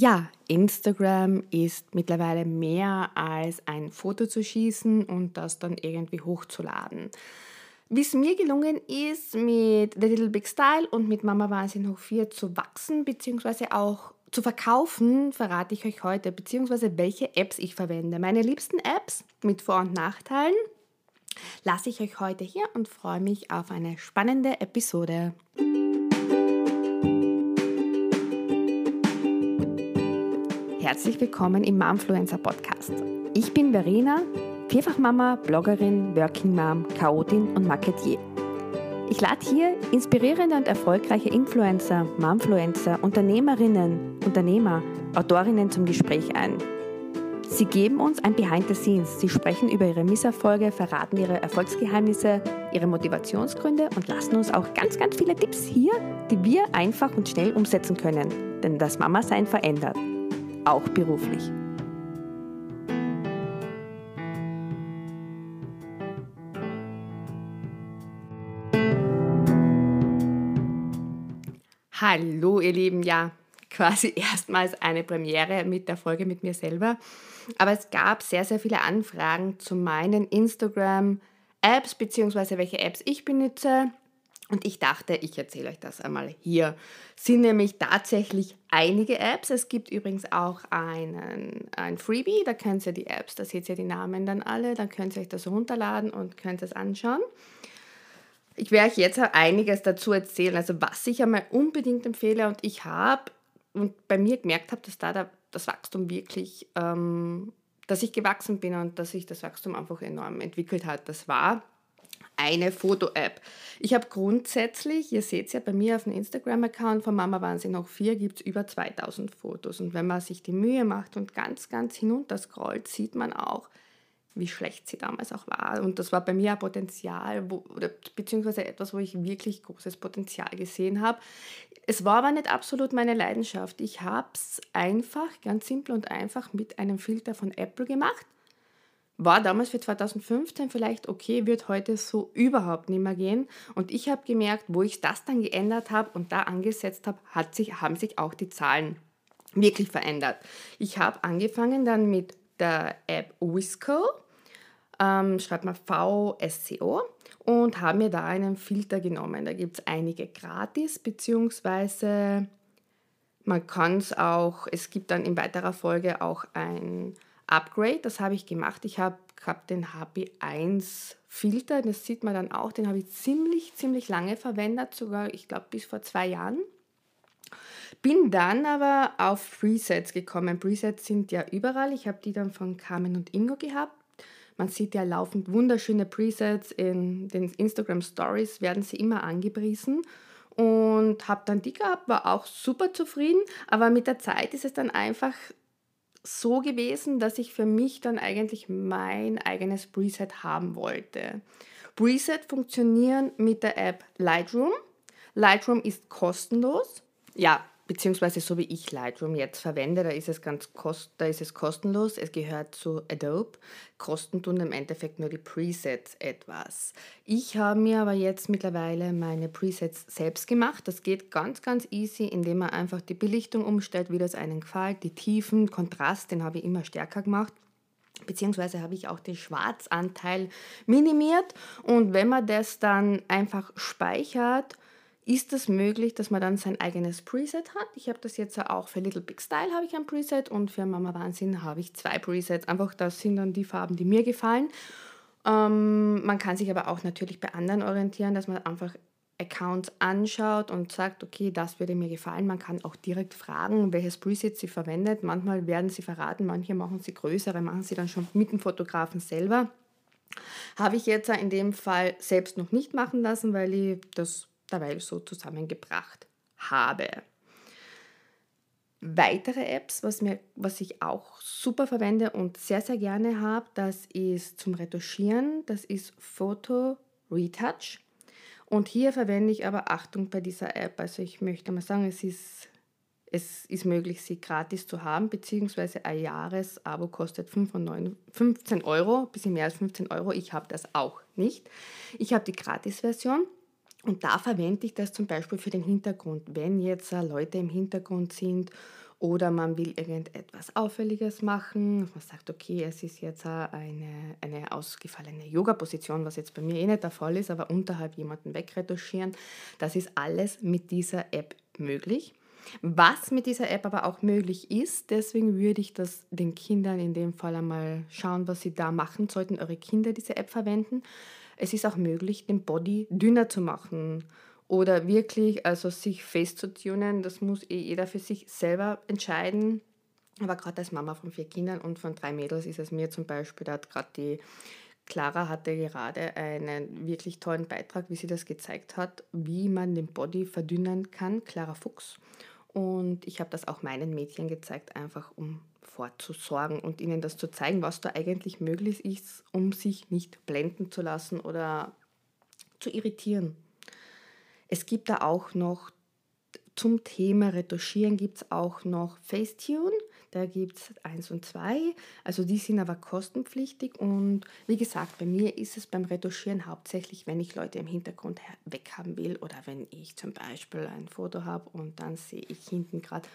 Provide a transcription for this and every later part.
Ja, Instagram ist mittlerweile mehr als ein Foto zu schießen und das dann irgendwie hochzuladen. Wie es mir gelungen ist, mit The Little Big Style und mit Mama Wahnsinn hoch 4 zu wachsen, beziehungsweise auch zu verkaufen, verrate ich euch heute, beziehungsweise welche Apps ich verwende. Meine liebsten Apps mit Vor- und Nachteilen lasse ich euch heute hier und freue mich auf eine spannende Episode. Herzlich willkommen im Momfluencer Podcast. Ich bin Verena, Vierfachmama, Bloggerin, Working Mom, Chaotin und Marketier. Ich lade hier inspirierende und erfolgreiche Influencer, Momfluencer, Unternehmerinnen, Unternehmer, Autorinnen zum Gespräch ein. Sie geben uns ein Behind the Scenes. Sie sprechen über ihre Misserfolge, verraten ihre Erfolgsgeheimnisse, ihre Motivationsgründe und lassen uns auch ganz, ganz viele Tipps hier, die wir einfach und schnell umsetzen können. Denn das Mama-Sein verändert auch beruflich. Hallo ihr Lieben, ja, quasi erstmals eine Premiere mit der Folge mit mir selber. Aber es gab sehr, sehr viele Anfragen zu meinen Instagram-Apps, beziehungsweise welche Apps ich benutze. Und ich dachte, ich erzähle euch das einmal hier. Sind nämlich tatsächlich einige Apps. Es gibt übrigens auch einen, ein Freebie, da könnt ihr die Apps, da seht ihr die Namen dann alle, dann könnt ihr euch das runterladen und könnt es anschauen. Ich werde euch jetzt einiges dazu erzählen, also was ich einmal unbedingt empfehle und ich habe und bei mir gemerkt habe, dass da das Wachstum wirklich, ähm, dass ich gewachsen bin und dass sich das Wachstum einfach enorm entwickelt hat. Das war eine Foto-App. Ich habe grundsätzlich, ihr seht es ja bei mir auf dem Instagram-Account von Mama Wahnsinn noch vier, gibt es über 2000 Fotos. Und wenn man sich die Mühe macht und ganz, ganz hinunter scrollt, sieht man auch, wie schlecht sie damals auch war. Und das war bei mir ein Potenzial, wo, oder, beziehungsweise etwas, wo ich wirklich großes Potenzial gesehen habe. Es war aber nicht absolut meine Leidenschaft. Ich habe es einfach, ganz simpel und einfach mit einem Filter von Apple gemacht war damals für 2015 vielleicht okay, wird heute so überhaupt nicht mehr gehen. Und ich habe gemerkt, wo ich das dann geändert habe und da angesetzt habe, sich, haben sich auch die Zahlen wirklich verändert. Ich habe angefangen dann mit der App Wisco, ähm, schreibt man VSCO, und habe mir da einen Filter genommen. Da gibt es einige gratis, beziehungsweise man kann es auch, es gibt dann in weiterer Folge auch ein Upgrade, das habe ich gemacht. Ich habe hab den HP1 Filter, das sieht man dann auch, den habe ich ziemlich, ziemlich lange verwendet, sogar, ich glaube, bis vor zwei Jahren. Bin dann aber auf Presets gekommen. Presets sind ja überall. Ich habe die dann von Carmen und Ingo gehabt. Man sieht ja laufend wunderschöne Presets in den Instagram Stories, werden sie immer angepriesen. Und habe dann die gehabt, war auch super zufrieden. Aber mit der Zeit ist es dann einfach so gewesen, dass ich für mich dann eigentlich mein eigenes Preset haben wollte. Preset funktionieren mit der App Lightroom. Lightroom ist kostenlos. Ja, beziehungsweise so wie ich Lightroom jetzt verwende, da ist es ganz kost, da ist es kostenlos. Es gehört zu Adobe. Kosten tun im Endeffekt nur die Presets etwas. Ich habe mir aber jetzt mittlerweile meine Presets selbst gemacht. Das geht ganz, ganz easy, indem man einfach die Belichtung umstellt, wie das einen gefällt. Die Tiefen, Kontrast, den habe ich immer stärker gemacht beziehungsweise habe ich auch den Schwarzanteil minimiert und wenn man das dann einfach speichert ist es möglich, dass man dann sein eigenes Preset hat. Ich habe das jetzt auch für Little Big Style habe ich ein Preset und für Mama Wahnsinn habe ich zwei Presets. Einfach das sind dann die Farben, die mir gefallen. Ähm, man kann sich aber auch natürlich bei anderen orientieren, dass man einfach Accounts anschaut und sagt, okay, das würde mir gefallen. Man kann auch direkt fragen, welches Preset sie verwendet. Manchmal werden sie verraten, manche machen sie größere, machen sie dann schon mit dem Fotografen selber. Habe ich jetzt in dem Fall selbst noch nicht machen lassen, weil ich das dabei so zusammengebracht habe. Weitere Apps, was, mir, was ich auch super verwende und sehr, sehr gerne habe, das ist zum Retuschieren, das ist Photo Retouch. Und hier verwende ich aber Achtung bei dieser App. Also ich möchte mal sagen, es ist, es ist möglich, sie gratis zu haben, beziehungsweise ein Jahresabo kostet 15 Euro, ein bisschen mehr als 15 Euro. Ich habe das auch nicht. Ich habe die Gratis-Version. Und da verwende ich das zum Beispiel für den Hintergrund. Wenn jetzt äh, Leute im Hintergrund sind Oder man will irgendetwas Auffälliges machen. Man sagt, okay, es ist jetzt eine, eine ausgefallene Yoga-Position, was jetzt bei mir eh nicht der Fall ist, aber unterhalb jemanden wegretuschieren. Das ist alles mit dieser App möglich. Was mit dieser App aber auch möglich ist, deswegen würde ich das den Kindern in dem Fall einmal schauen, was sie da machen sollten, eure Kinder diese App verwenden. Es ist auch möglich, den Body dünner zu machen oder wirklich also sich face zu tunen. Das muss eh jeder für sich selber entscheiden. Aber gerade als Mama von vier Kindern und von drei Mädels ist es mir zum Beispiel, da hat gerade die Clara hatte gerade einen wirklich tollen Beitrag, wie sie das gezeigt hat, wie man den Body verdünnen kann. Clara Fuchs. Und ich habe das auch meinen Mädchen gezeigt, einfach um vorzusorgen und ihnen das zu zeigen, was da eigentlich möglich ist, um sich nicht blenden zu lassen oder zu irritieren. Es gibt da auch noch zum Thema Retuschieren gibt es auch noch Facetune. Da gibt es eins und zwei. Also die sind aber kostenpflichtig. Und wie gesagt, bei mir ist es beim Retuschieren hauptsächlich, wenn ich Leute im Hintergrund weghaben will oder wenn ich zum Beispiel ein Foto habe und dann sehe ich hinten gerade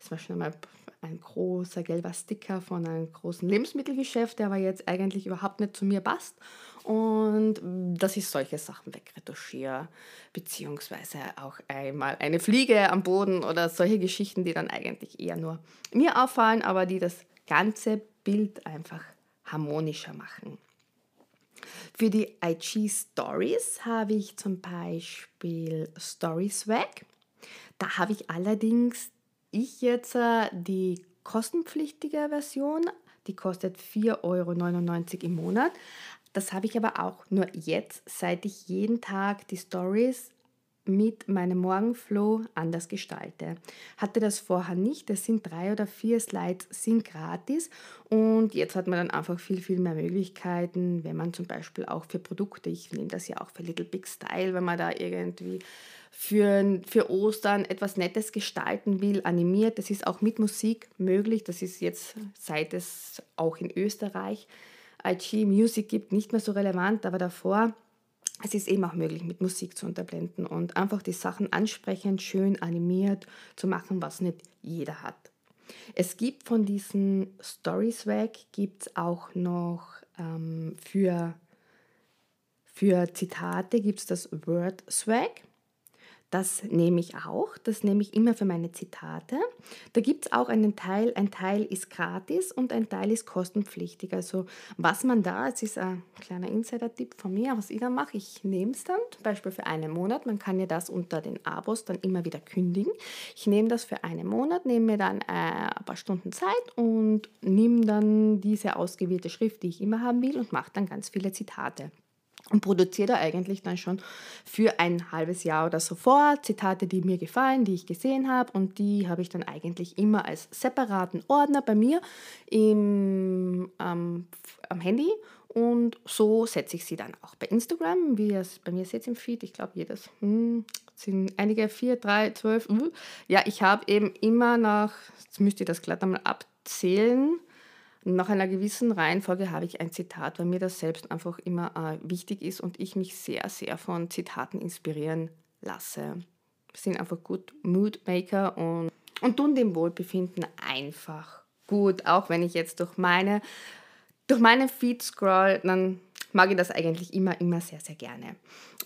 das war schon einmal ein großer gelber Sticker von einem großen Lebensmittelgeschäft, der aber jetzt eigentlich überhaupt nicht zu mir passt. Und dass ich solche Sachen wegretuschiere, beziehungsweise auch einmal eine Fliege am Boden oder solche Geschichten, die dann eigentlich eher nur mir auffallen, aber die das ganze Bild einfach harmonischer machen. Für die IG Stories habe ich zum Beispiel Story Swag. Da habe ich allerdings ich jetzt äh, die kostenpflichtige Version, die kostet 4,99 Euro im Monat. Das habe ich aber auch nur jetzt, seit ich jeden Tag die Stories mit meinem Morgenflow anders gestalte. Hatte das vorher nicht. Es sind drei oder vier Slides, sind gratis und jetzt hat man dann einfach viel, viel mehr Möglichkeiten, wenn man zum Beispiel auch für Produkte, ich nehme das ja auch für Little Big Style, wenn man da irgendwie für, für Ostern etwas Nettes gestalten will, animiert. Das ist auch mit Musik möglich. Das ist jetzt, seit es auch in Österreich IG Music gibt, nicht mehr so relevant, aber davor, es ist eben auch möglich, mit Musik zu unterblenden und einfach die Sachen ansprechend, schön animiert zu machen, was nicht jeder hat. Es gibt von diesen Story Swag gibt es auch noch ähm, für, für Zitate gibt es das Word Swag. Das nehme ich auch. Das nehme ich immer für meine Zitate. Da gibt es auch einen Teil, ein Teil ist gratis und ein Teil ist kostenpflichtig. Also was man da, es ist ein kleiner Insider-Tipp von mir, was ich da mache, ich nehme es dann, zum Beispiel für einen Monat. Man kann ja das unter den Abos dann immer wieder kündigen. Ich nehme das für einen Monat, nehme mir dann äh, ein paar Stunden Zeit und nehme dann diese ausgewählte Schrift, die ich immer haben will und mache dann ganz viele Zitate und produziere da eigentlich dann schon für ein halbes Jahr oder so vor Zitate, die mir gefallen, die ich gesehen habe und die habe ich dann eigentlich immer als separaten Ordner bei mir im, ähm, am Handy und so setze ich sie dann auch bei Instagram, wie ihr es bei mir seht im Feed. Ich glaube, jedes hm, sind einige, vier, drei, zwölf. Uh. Ja, ich habe eben immer nach, jetzt müsst ihr das glatt einmal abzählen, nach einer gewissen Reihenfolge habe ich ein Zitat, weil mir das selbst einfach immer äh, wichtig ist und ich mich sehr, sehr von Zitaten inspirieren lasse. Sind einfach gut Moodmaker und, und tun dem Wohlbefinden einfach gut. Auch wenn ich jetzt durch meine, durch meine Feed scroll, dann mag ich das eigentlich immer, immer sehr, sehr gerne.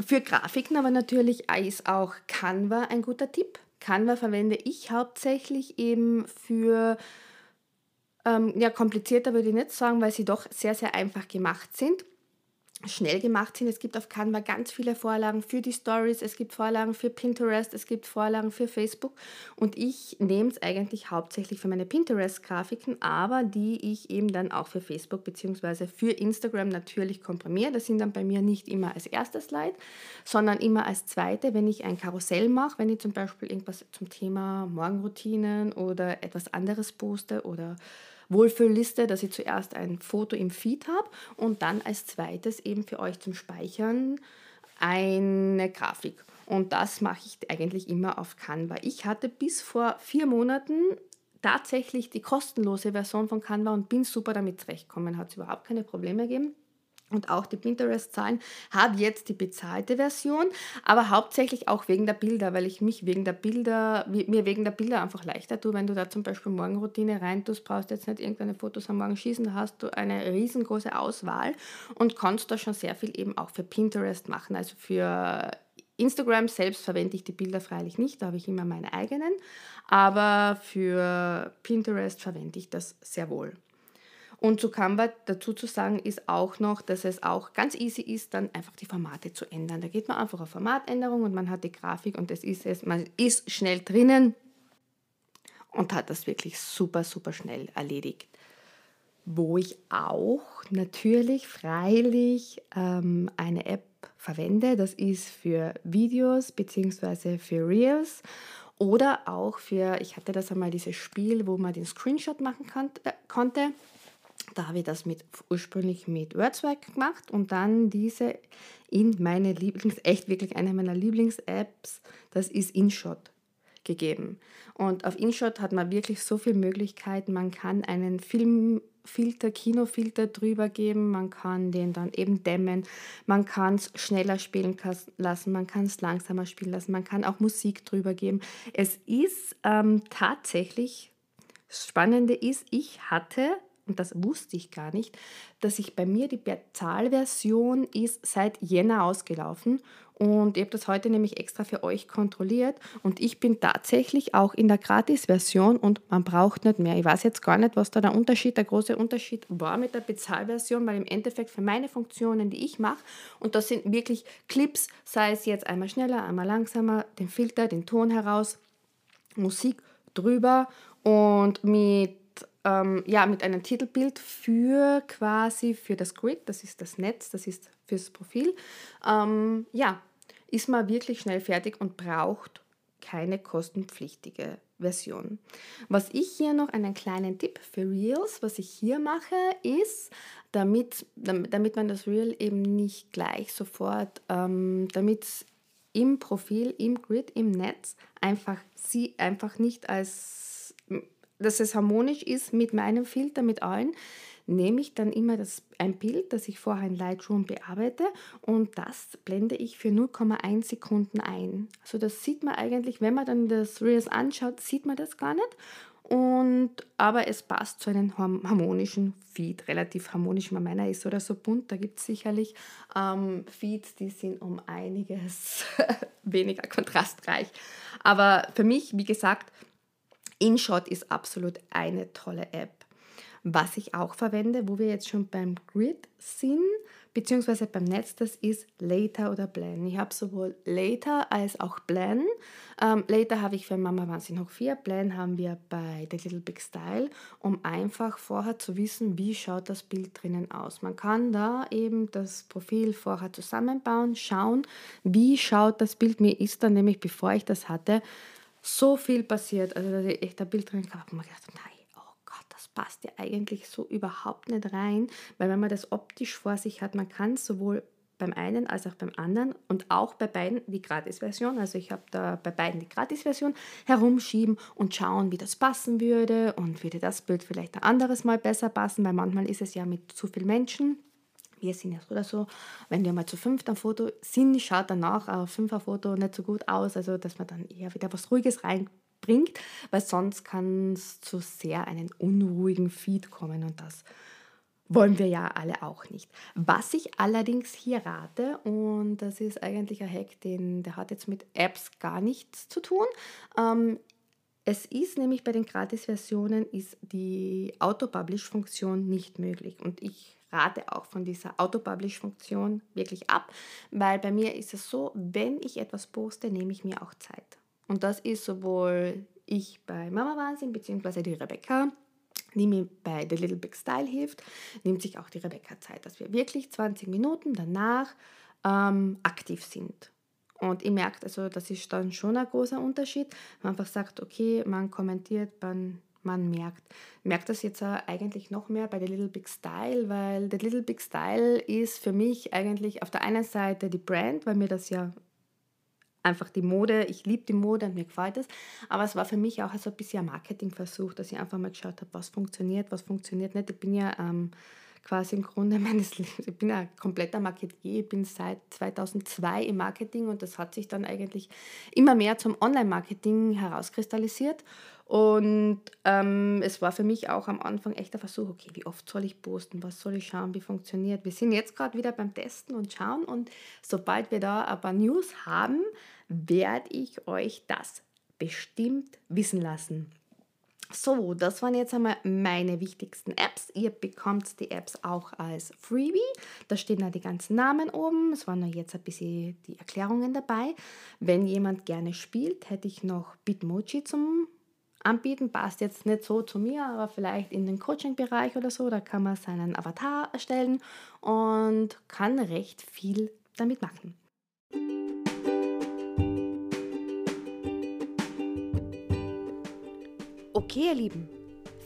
Für Grafiken aber natürlich ist auch Canva ein guter Tipp. Canva verwende ich hauptsächlich eben für ähm, ja, komplizierter würde ich nicht sagen, weil sie doch sehr, sehr einfach gemacht sind schnell gemacht sind. Es gibt auf Canva ganz viele Vorlagen für die Stories, es gibt Vorlagen für Pinterest, es gibt Vorlagen für Facebook und ich nehme es eigentlich hauptsächlich für meine Pinterest-Grafiken, aber die ich eben dann auch für Facebook bzw. für Instagram natürlich komprimiere. Das sind dann bei mir nicht immer als erster Slide, sondern immer als zweite, wenn ich ein Karussell mache, wenn ich zum Beispiel irgendwas zum Thema Morgenroutinen oder etwas anderes poste oder Wohlfühlliste, dass ich zuerst ein Foto im Feed habe und dann als zweites eben für euch zum Speichern eine Grafik. Und das mache ich eigentlich immer auf Canva. Ich hatte bis vor vier Monaten tatsächlich die kostenlose Version von Canva und bin super damit zurechtgekommen. Hat es überhaupt keine Probleme gegeben. Und auch die Pinterest-Zahlen, habe jetzt die bezahlte Version, aber hauptsächlich auch wegen der Bilder, weil ich mich wegen der Bilder, mir wegen der Bilder einfach leichter tue. Wenn du da zum Beispiel Morgenroutine rein tust, brauchst jetzt nicht irgendeine Fotos am Morgen schießen, da hast du eine riesengroße Auswahl und kannst da schon sehr viel eben auch für Pinterest machen. Also für Instagram selbst verwende ich die Bilder freilich nicht, da habe ich immer meine eigenen, aber für Pinterest verwende ich das sehr wohl. Und zu Canva dazu zu sagen ist auch noch, dass es auch ganz easy ist, dann einfach die Formate zu ändern. Da geht man einfach auf Formatänderung und man hat die Grafik und es ist es, man ist schnell drinnen und hat das wirklich super, super schnell erledigt. Wo ich auch natürlich freilich ähm, eine App verwende, das ist für Videos bzw. für Reels oder auch für, ich hatte das einmal dieses Spiel, wo man den Screenshot machen kann, äh, konnte da habe ich das mit, ursprünglich mit WordSwag gemacht und dann diese in meine Lieblings, echt wirklich eine meiner Lieblings-Apps, das ist InShot gegeben. Und auf InShot hat man wirklich so viele Möglichkeiten. Man kann einen Filmfilter, Kinofilter drüber geben, man kann den dann eben dämmen, man kann es schneller spielen lassen, man kann es langsamer spielen lassen, man kann auch Musik drüber geben. Es ist ähm, tatsächlich, das Spannende ist, ich hatte und das wusste ich gar nicht, dass ich bei mir die Bezahlversion ist seit Jänner ausgelaufen und ich habe das heute nämlich extra für euch kontrolliert und ich bin tatsächlich auch in der Gratis-Version und man braucht nicht mehr. Ich weiß jetzt gar nicht, was da der Unterschied, der große Unterschied war mit der Bezahlversion, weil im Endeffekt für meine Funktionen, die ich mache, und das sind wirklich Clips, sei es jetzt einmal schneller, einmal langsamer, den Filter, den Ton heraus, Musik drüber und mit ähm, ja, mit einem Titelbild für quasi für das Grid, das ist das Netz, das ist fürs Profil. Ähm, ja, ist man wirklich schnell fertig und braucht keine kostenpflichtige Version. Was ich hier noch einen kleinen Tipp für Reels, was ich hier mache, ist, damit, damit man das Reel eben nicht gleich sofort, ähm, damit im Profil, im Grid, im Netz einfach sie einfach nicht als dass es harmonisch ist mit meinem Filter, mit allen, nehme ich dann immer das, ein Bild, das ich vorher in Lightroom bearbeite und das blende ich für 0,1 Sekunden ein. Also das sieht man eigentlich, wenn man dann das Reels anschaut, sieht man das gar nicht. Und, aber es passt zu einem harmonischen Feed, relativ harmonisch. Meiner ist oder so bunt, da gibt es sicherlich ähm, Feeds, die sind um einiges weniger kontrastreich. Aber für mich, wie gesagt, InShot ist absolut eine tolle App. Was ich auch verwende, wo wir jetzt schon beim Grid sind, beziehungsweise beim Netz, das ist Later oder Blend. Ich habe sowohl Later als auch Blend. Ähm, Later habe ich für Mama Wahnsinn hoch 4, Blend haben wir bei The Little Big Style, um einfach vorher zu wissen, wie schaut das Bild drinnen aus. Man kann da eben das Profil vorher zusammenbauen, schauen, wie schaut das Bild. Mir ist dann nämlich, bevor ich das hatte, so viel passiert. Also, dass ich echt ein Bild drin gehabt habe und mir gedacht, nein, oh Gott, das passt ja eigentlich so überhaupt nicht rein, weil wenn man das optisch vor sich hat, man kann sowohl beim einen als auch beim anderen und auch bei beiden die Gratis-Version. Also ich habe da bei beiden die Gratis-Version herumschieben und schauen, wie das passen würde und würde das Bild vielleicht ein anderes Mal besser passen, weil manchmal ist es ja mit zu vielen Menschen wir sind ja so oder so, wenn wir mal zu fünft am Foto sind, schaut danach auf fünfer Foto nicht so gut aus, also dass man dann eher wieder was Ruhiges reinbringt, weil sonst kann es zu sehr einen unruhigen Feed kommen und das wollen wir ja alle auch nicht. Was ich allerdings hier rate, und das ist eigentlich ein Hack, den, der hat jetzt mit Apps gar nichts zu tun. Ähm, es ist nämlich bei den Gratis-Versionen ist die Auto-Publish-Funktion nicht möglich. Und ich rate auch von dieser Auto-Publish-Funktion wirklich ab, weil bei mir ist es so, wenn ich etwas poste, nehme ich mir auch Zeit. Und das ist sowohl ich bei Mama Wahnsinn, beziehungsweise die Rebecca, die mir bei The Little Big Style hilft, nimmt sich auch die Rebecca Zeit, dass wir wirklich 20 Minuten danach ähm, aktiv sind. Und ich merke, also das ist dann schon ein großer Unterschied. Man einfach sagt, okay, man kommentiert, man man merkt. Merkt das jetzt eigentlich noch mehr bei The Little Big Style, weil The Little Big Style ist für mich eigentlich auf der einen Seite die Brand, weil mir das ja einfach die Mode, ich liebe die Mode und mir gefällt es, aber es war für mich auch so ein bisschen ein Marketingversuch, dass ich einfach mal geschaut habe, was funktioniert, was funktioniert nicht. Ich bin ja ähm, quasi im Grunde meines Lebens. Ich bin ein kompletter Marketier, ich bin seit 2002 im Marketing und das hat sich dann eigentlich immer mehr zum Online-Marketing herauskristallisiert. Und ähm, es war für mich auch am Anfang echt ein Versuch, okay, wie oft soll ich posten, was soll ich schauen, wie funktioniert. Wir sind jetzt gerade wieder beim Testen und schauen und sobald wir da ein paar News haben, werde ich euch das bestimmt wissen lassen. So, das waren jetzt einmal meine wichtigsten Apps. Ihr bekommt die Apps auch als Freebie. Da stehen da die ganzen Namen oben. Es waren nur jetzt ein bisschen die Erklärungen dabei. Wenn jemand gerne spielt, hätte ich noch Bitmoji zum Anbieten. Passt jetzt nicht so zu mir, aber vielleicht in den Coaching-Bereich oder so. Da kann man seinen Avatar erstellen und kann recht viel damit machen. Okay, ihr Lieben,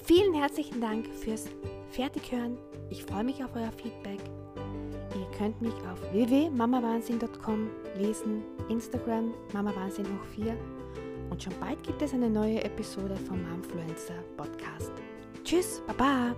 vielen herzlichen Dank fürs Fertighören. Ich freue mich auf euer Feedback. Ihr könnt mich auf www.mamawahnsinn.com lesen, Instagram mamawahnsinn hoch 4 und schon bald gibt es eine neue Episode vom Momfluencer Podcast. Tschüss, Baba!